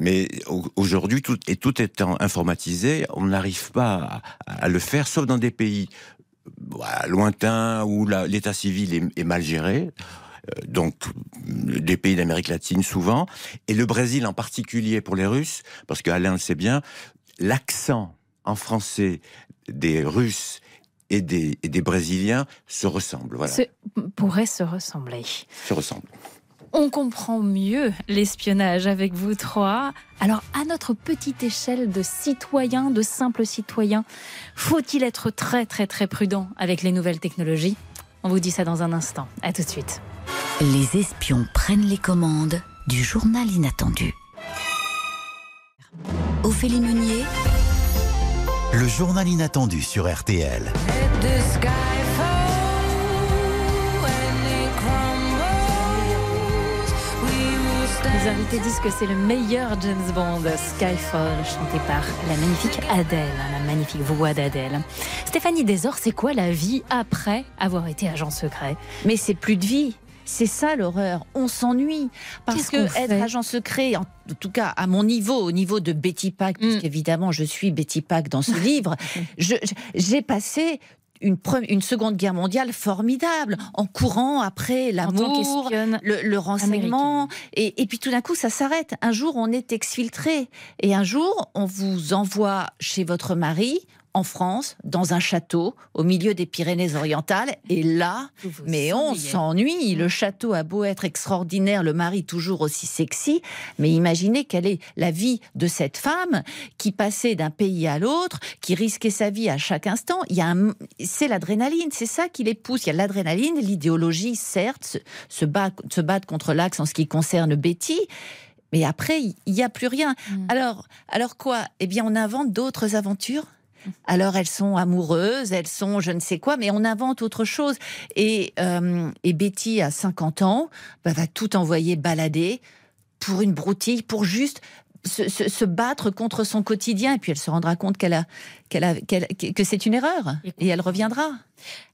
Mais au- aujourd'hui, tout, et tout étant informatisé, on n'arrive pas à, à le faire, sauf dans des pays voilà, lointains où l'état civil est, est mal géré. Euh, Donc, euh, des pays d'Amérique latine souvent, et le Brésil en particulier pour les Russes, parce qu'Alain le sait bien, l'accent en français des Russes et des, et des Brésiliens se ressemble. Voilà, Ce pourrait se ressembler. se ressemble. On comprend mieux l'espionnage avec vous trois. Alors, à notre petite échelle de citoyens, de simples citoyens, faut-il être très très très prudent avec les nouvelles technologies? On vous dit ça dans un instant. À tout de suite. Les espions prennent les commandes du journal inattendu. Ophélie Meunier, Le journal inattendu sur RTL. Les invités disent que c'est le meilleur James Bond, Skyfall, chanté par la magnifique Adèle, hein, la magnifique voix d'Adèle. Stéphanie Desor, c'est quoi la vie après avoir été agent secret? Mais c'est plus de vie. C'est ça l'horreur. On s'ennuie. Parce que être agent secret, en tout cas à mon niveau, au niveau de Betty Pack, Mm. puisqu'évidemment je suis Betty Pack dans ce livre, j'ai passé une, une seconde guerre mondiale formidable en courant après l'amour, le, le renseignement. Et, et puis tout d'un coup, ça s'arrête. Un jour, on est exfiltré. Et un jour, on vous envoie chez votre mari. En France, dans un château, au milieu des Pyrénées-Orientales, et là, Vous vous mais on s'ennuie. Le château a beau être extraordinaire, le mari toujours aussi sexy, mais imaginez quelle est la vie de cette femme qui passait d'un pays à l'autre, qui risquait sa vie à chaque instant. Il y a un- c'est l'adrénaline, c'est ça qui les pousse. Il y a l'adrénaline, l'idéologie, certes, se, se, bat- se battre contre l'axe en ce qui concerne Betty. Mais après, il n'y a plus rien. Alors, alors quoi? Eh bien, on invente d'autres aventures? Alors elles sont amoureuses, elles sont je ne sais quoi, mais on invente autre chose. Et, euh, et Betty, à 50 ans, bah, va tout envoyer balader pour une broutille, pour juste se- se battre contre son quotidien. Et puis elle se rendra compte qu'elle a, qu'elle a, qu'elle- que c'est une erreur. Et elle reviendra.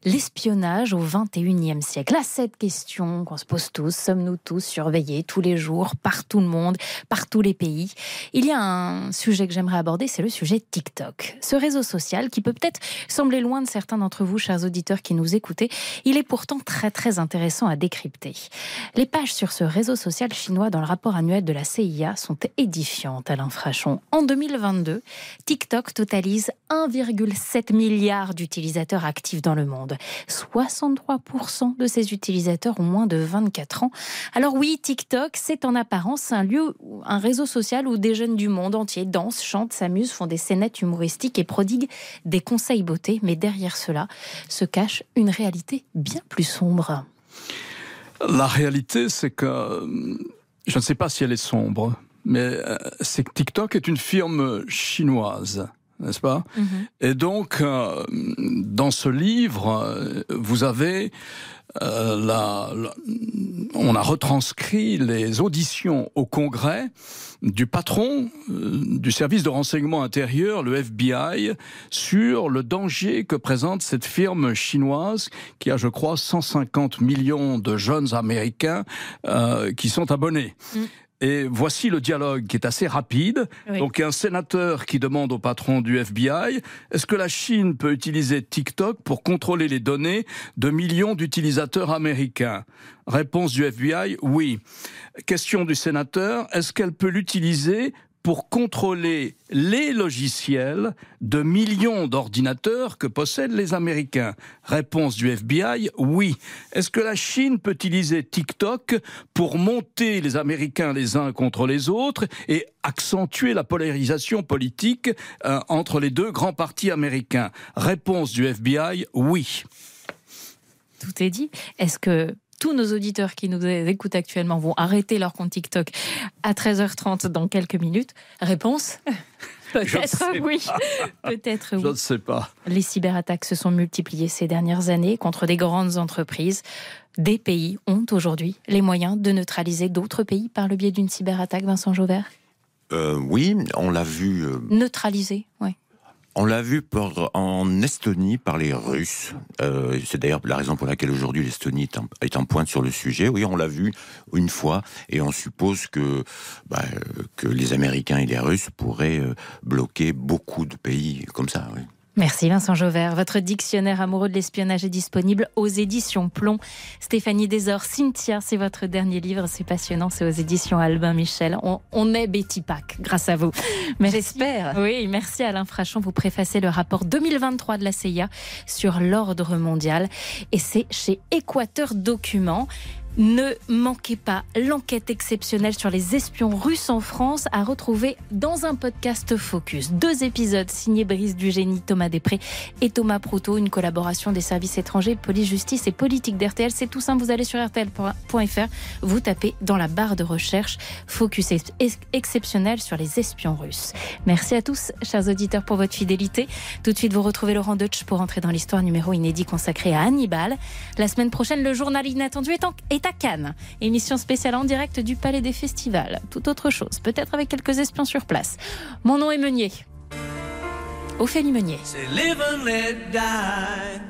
L'espionnage au 21e siècle. À cette question qu'on se pose tous, sommes-nous tous surveillés tous les jours, par tout le monde, par tous les pays? Il y a un sujet que j'aimerais aborder, c'est le sujet TikTok. Ce réseau social qui peut peut-être sembler loin de certains d'entre vous, chers auditeurs qui nous écoutez, il est pourtant très très intéressant à décrypter. Les pages sur ce réseau social chinois dans le rapport annuel de la CIA sont édifiantes, Alain Frachon. En 2022, TikTok totalise 1,7 milliard d'utilisateurs actifs dans le monde. 63% de ces utilisateurs ont moins de 24 ans. Alors oui, TikTok, c'est en apparence un lieu, un réseau social où des jeunes du monde entier dansent, chantent, s'amusent, font des scénettes humoristiques et prodiguent des conseils beauté. Mais derrière cela se cache une réalité bien plus sombre. La réalité, c'est que je ne sais pas si elle est sombre, mais euh, c'est que TikTok est une firme chinoise, n'est-ce pas Et donc, euh, dans ce livre, euh, vous avez euh, la, la- on a retranscrit les auditions au Congrès du patron euh, du service de renseignement intérieur, le FBI, sur le danger que présente cette firme chinoise qui a, je crois, 150 millions de jeunes Américains euh, qui sont abonnés. Et voici le dialogue qui est assez rapide. Oui. Donc, un sénateur qui demande au patron du FBI est-ce que la Chine peut utiliser TikTok pour contrôler les données de millions d'utilisateurs américains? Réponse du FBI oui. Question du sénateur est-ce qu'elle peut l'utiliser pour contrôler les logiciels de millions d'ordinateurs que possèdent les Américains Réponse du FBI, oui. Est-ce que la Chine peut utiliser TikTok pour monter les Américains les uns contre les autres et accentuer la polarisation politique euh, entre les deux grands partis américains? Réponse du FBI, oui. Tout est dit. Est-ce que tous nos auditeurs qui nous écoutent actuellement vont arrêter leur compte TikTok à 13h30 dans quelques minutes Réponse Je Peut-être oui. Peut-être Je oui. ne sais pas. Les cyberattaques se sont multipliées ces dernières années contre des grandes entreprises. Des pays ont aujourd'hui les moyens de neutraliser d'autres pays par le biais d'une cyberattaque, Vincent Jauvert Euh, oui, on l'a vu. euh, Neutraliser, oui. On l'a vu en Estonie par les Russes. Euh, c'est d'ailleurs la raison pour laquelle aujourd'hui l'Estonie est en, pointe sur le sujet. Oui, on l'a vu une fois et on suppose que, bah, euh, que les Américains et les Russes pourraient euh, bloquer beaucoup de pays comme ça. Merci Vincent Jauvert. Votre dictionnaire amoureux de l'espionnage est disponible aux éditions Plomb. Stéphanie Desor, Cynthia, c'est votre dernier livre. C'est passionnant, c'est aux éditions Albin Michel. On, on est Betty Pack grâce à vous. J'espère. Oui, merci Alain Frachon. Vous préfacez le rapport 2023 de la CIA sur l'ordre mondial. Et c'est chez Équateur Documents. Ne manquez pas l'enquête exceptionnelle sur les espions russes en France à retrouver dans un podcast Focus. Deux épisodes signés Brice du Génie, Thomas Després et Thomas Proutot, une collaboration des services étrangers, police, justice et politique d'RTL. C'est tout simple, vous allez sur rtl.fr, vous tapez dans la barre de recherche Focus ex- ex- exceptionnel sur les espions russes. Merci à tous, chers auditeurs, pour votre fidélité. Tout de suite, vous retrouvez Laurent Deutsch pour entrer dans l'histoire numéro inédit consacré à Hannibal. La semaine prochaine, le journal inattendu est, en- est à Cannes. Émission spéciale en direct du Palais des Festivals. Tout autre chose, peut-être avec quelques espions sur place. Mon nom est Meunier. Ophélie Meunier. Say live and let die.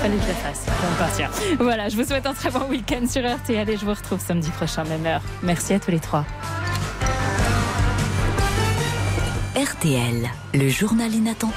Fallait que je la fasse avant de partir. Voilà, je vous souhaite un très bon week-end sur RTL et je vous retrouve samedi prochain, même heure. Merci à tous les trois. RTL, le journal inattendu.